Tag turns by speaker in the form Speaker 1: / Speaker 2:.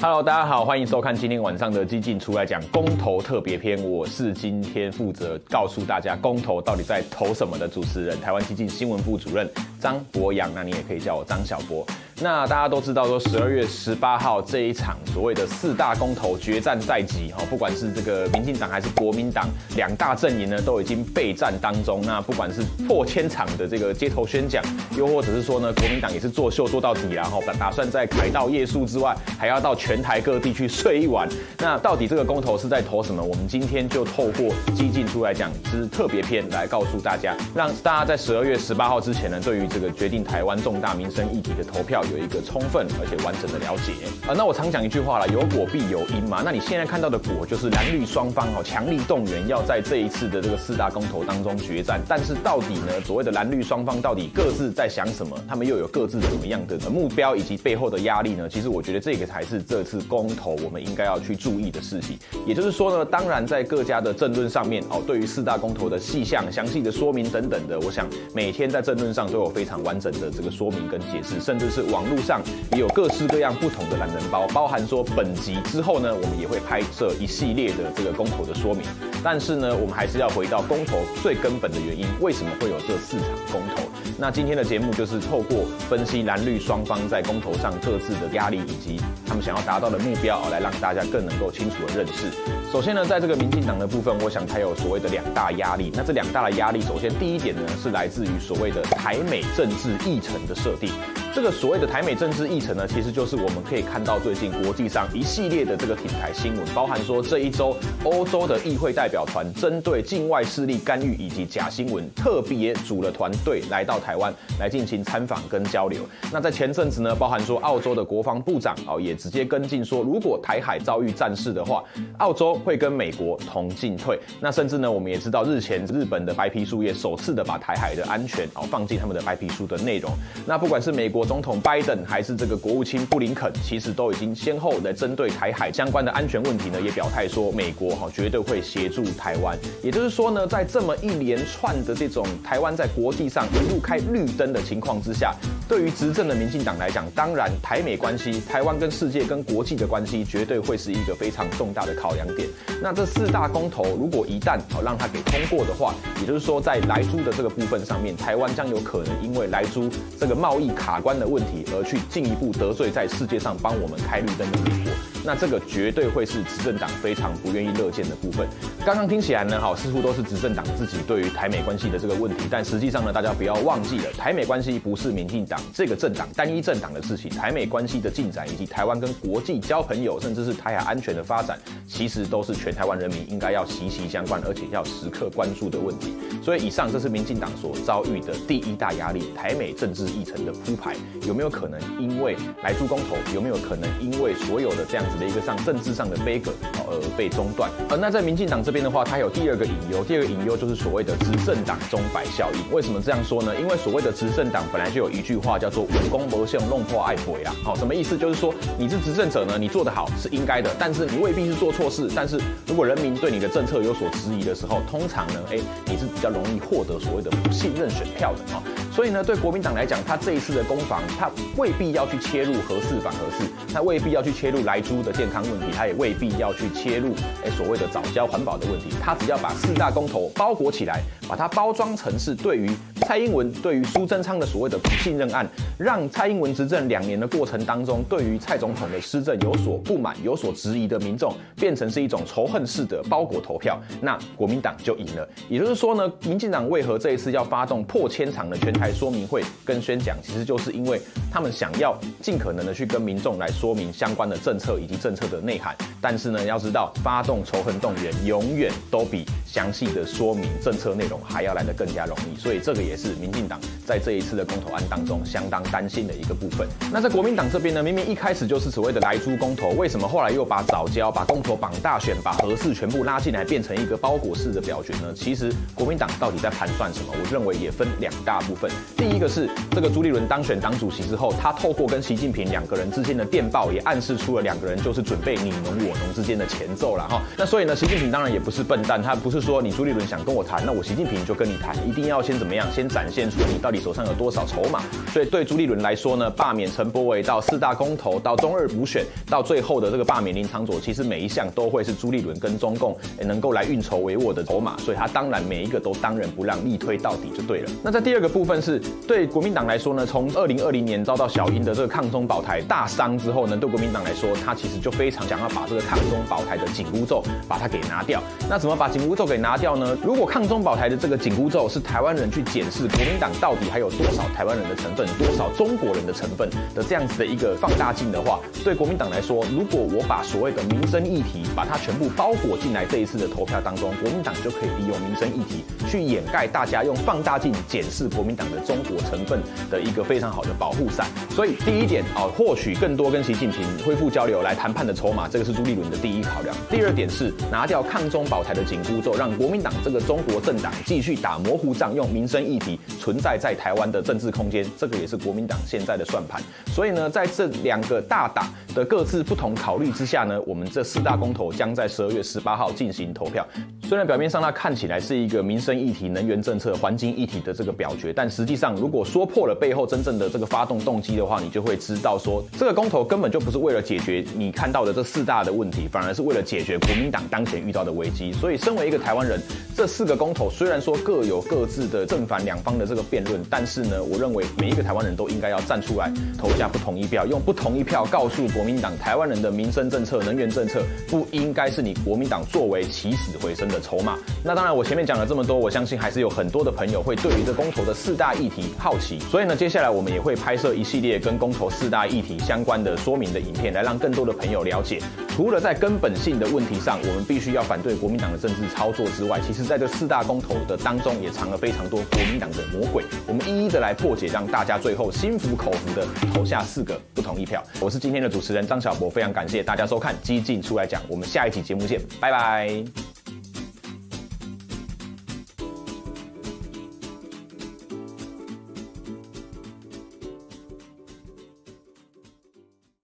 Speaker 1: Hello，大家好，欢迎收看今天晚上的基进出来讲公投特别篇。我是今天负责告诉大家公投到底在投什么的主持人，台湾基进新闻部主任张博洋，那你也可以叫我张小博。那大家都知道说，十二月十八号这一场所谓的四大公投决战在即，哈，不管是这个民进党还是国民党两大阵营呢，都已经备战当中。那不管是破千场的这个街头宣讲，又或者是说呢，国民党也是作秀做到底，然后打算在凯道夜宿之外，还要到全台各地去睡一晚。那到底这个公投是在投什么？我们今天就透过激进出来讲之特别篇来告诉大家，让大家在十二月十八号之前呢，对于这个决定台湾重大民生议题的投票。有一个充分而且完整的了解啊，那我常讲一句话啦，有果必有因嘛。那你现在看到的果，就是蓝绿双方哦，强力动员，要在这一次的这个四大公投当中决战。但是到底呢，所谓的蓝绿双方到底各自在想什么？他们又有各自怎么样的目标以及背后的压力呢？其实我觉得这个才是这次公投我们应该要去注意的事情。也就是说呢，当然在各家的政论上面哦，对于四大公投的细项、详细的说明等等的，我想每天在政论上都有非常完整的这个说明跟解释，甚至是往。网络上也有各式各样不同的懒人包，包含说本集之后呢，我们也会拍摄一系列的这个公投的说明。但是呢，我们还是要回到公投最根本的原因，为什么会有这四场公投？那今天的节目就是透过分析蓝绿双方在公投上各自的压力，以及他们想要达到的目标，来让大家更能够清楚的认识。首先呢，在这个民进党的部分，我想它有所谓的两大压力。那这两大的压力，首先第一点呢，是来自于所谓的台美政治议程的设定。这个所谓的台美政治议程呢，其实就是我们可以看到最近国际上一系列的这个挺台新闻，包含说这一周欧洲的议会代表团针对境外势力干预以及假新闻，特别组了团队来到台湾来进行参访跟交流。那在前阵子呢，包含说澳洲的国防部长哦也直接跟进说，如果台海遭遇战事的话，澳洲会跟美国同进退。那甚至呢，我们也知道日前日本的白皮书也首次的把台海的安全哦放进他们的白皮书的内容。那不管是美国。总统拜登还是这个国务卿布林肯，其实都已经先后来针对台海相关的安全问题呢，也表态说美国哈绝对会协助台湾。也就是说呢，在这么一连串的这种台湾在国际上一路开绿灯的情况之下，对于执政的民进党来讲，当然台美关系、台湾跟世界跟国际的关系，绝对会是一个非常重大的考量点。那这四大公投如果一旦好让它给通过的话，也就是说在莱猪的这个部分上面，台湾将有可能因为莱猪这个贸易卡关的问题而去进一步得罪在世界上帮我们开绿灯的美国，那这个绝对会是执政党非常不愿意乐见的部分。刚刚听起来呢，好，似乎都是执政党自己对于台美关系的这个问题，但实际上呢，大家不要忘记了，台美关系不是民进党这个政党单一政党的事情，台美关系的进展以及台湾跟国际交朋友，甚至是台海安全的发展，其实都是全台湾人民应该要息息相关，而且要时刻关注的问题。所以以上这是民进党所遭遇的第一大压力，台美政治议程的铺排有没有？可能因为莱猪公投，有没有可能因为所有的这样子的一个上政治上的杯葛而被中断？而那在民进党这边的话，它有第二个隐忧，第二个隐忧就是所谓的执政党钟摆效应。为什么这样说呢？因为所谓的执政党本来就有一句话叫做“稳功不胜弄破爱鬼”啊。好，什么意思？就是说你是执政者呢，你做得好是应该的，但是你未必是做错事。但是如果人民对你的政策有所质疑的时候，通常呢，哎，你是比较容易获得所谓的不信任选票的啊。所以呢，对国民党来讲，他这一次的攻防，他未必要去切入核四反核四，他未必要去切入莱猪健康问题，他也未必要去切入哎所谓的早教环保的问题，他只要把四大公投包裹起来，把它包装成是对于蔡英文、对于苏贞昌的所谓的不信任案，让蔡英文执政两年的过程当中，对于蔡总统的施政有所不满、有所质疑的民众，变成是一种仇恨式的包裹投票，那国民党就赢了。也就是说呢，民进党为何这一次要发动破千场的全台说明会跟宣讲，其实就是因为他们想要尽可能的去跟民众来说明相关的政策以及政策的内涵。但是呢，要知道发动仇恨动员永远都比详细的说明政策内容还要来得更加容易。所以这个也是民进党在这一次的公投案当中相当担心的一个部分。那在国民党这边呢，明明一开始就是所谓的来猪公投，为什么后来又把早交、把公投绑大选、把核四全部拉进来，变成一个包裹式的表决呢？其实国民党到底在盘算什么？我认为也分两大部分。第一个是这个朱立伦当选党主席之后，他透过跟习近平两个人之间的电报，也暗示出了两个人就是准备你侬我侬之间的前奏了哈。那所以呢，习近平当然也不是笨蛋，他不是说你朱立伦想跟我谈，那我习近平就跟你谈，一定要先怎么样，先展现出你到底手上有多少筹码。所以对朱立伦来说呢，罢免陈柏伟到四大公投到中二补选，到最后的这个罢免林昶佐，其实每一项都会是朱立伦跟中共能够来运筹帷幄的筹码。所以他当然每一个都当仁不让，力推到底就对了。那在第二个部分是对国民党来说呢，从二零二零年遭到小英的这个抗中保台大伤之后呢，对国民党来说，他其实就非常想要把这个抗中保台的紧箍咒把它给拿掉。那怎么把紧箍咒给拿掉呢？如果抗中保台的这个紧箍咒是台湾人去检视是国民党到底还有多少台湾人的成分，多少中国人的成分的这样子的一个放大镜的话，对国民党来说，如果我把所谓的民生议题把它全部包裹进来这一次的投票当中，国民党就可以利用民生议题去掩盖大家用放大镜检视国民党的中国成分的一个非常好的保护伞。所以第一点啊，获取更多跟习近平恢复交流来谈判的筹码，这个是朱立伦的第一考量。第二点是拿掉抗中保台的紧箍咒，让国民党这个中国政党继续打模糊仗，用民生议题存在在台湾的政治空间，这个也是国民党现在的算盘。所以呢，在这两个大党的各自不同考虑之下呢，我们这四大公投将在十二月十八号进行投票。虽然表面上它看起来是一个民生议题、能源政策、环境议题的这个表决，但实际上如果说破了背后真正的这个发动动机的话，你就会知道说，这个公投根本就不是为了解决你看到的这四大的问题，反而是为了解决国民党当前遇到的危机。所以，身为一个台湾人，这四个公投虽然说各有各自的正反两方的这个辩论，但是呢，我认为每一个台湾人都应该要站出来投下不同意票，用不同意票告诉国民党，台湾人的民生政策、能源政策不应该是你国民党作为起死回生的筹码。那当然，我前面讲了这么多，我相信还是有很多的朋友会对于这公投的四大议题好奇，所以呢，接下来我们也会拍摄一系列跟公投四大议题相关的说明的影片，来让更多的朋友了解。除了在根本性的问题上，我们必须要反对国民党的政治操作之外，其实在这四大公投的当中，也藏了非常多国民党的魔鬼。我们一一的来破解，让大家最后心服口服的投下四个不同意票。我是今天的主持人张小博，非常感谢大家收看《激进出来讲》，我们下一期节目见，拜拜。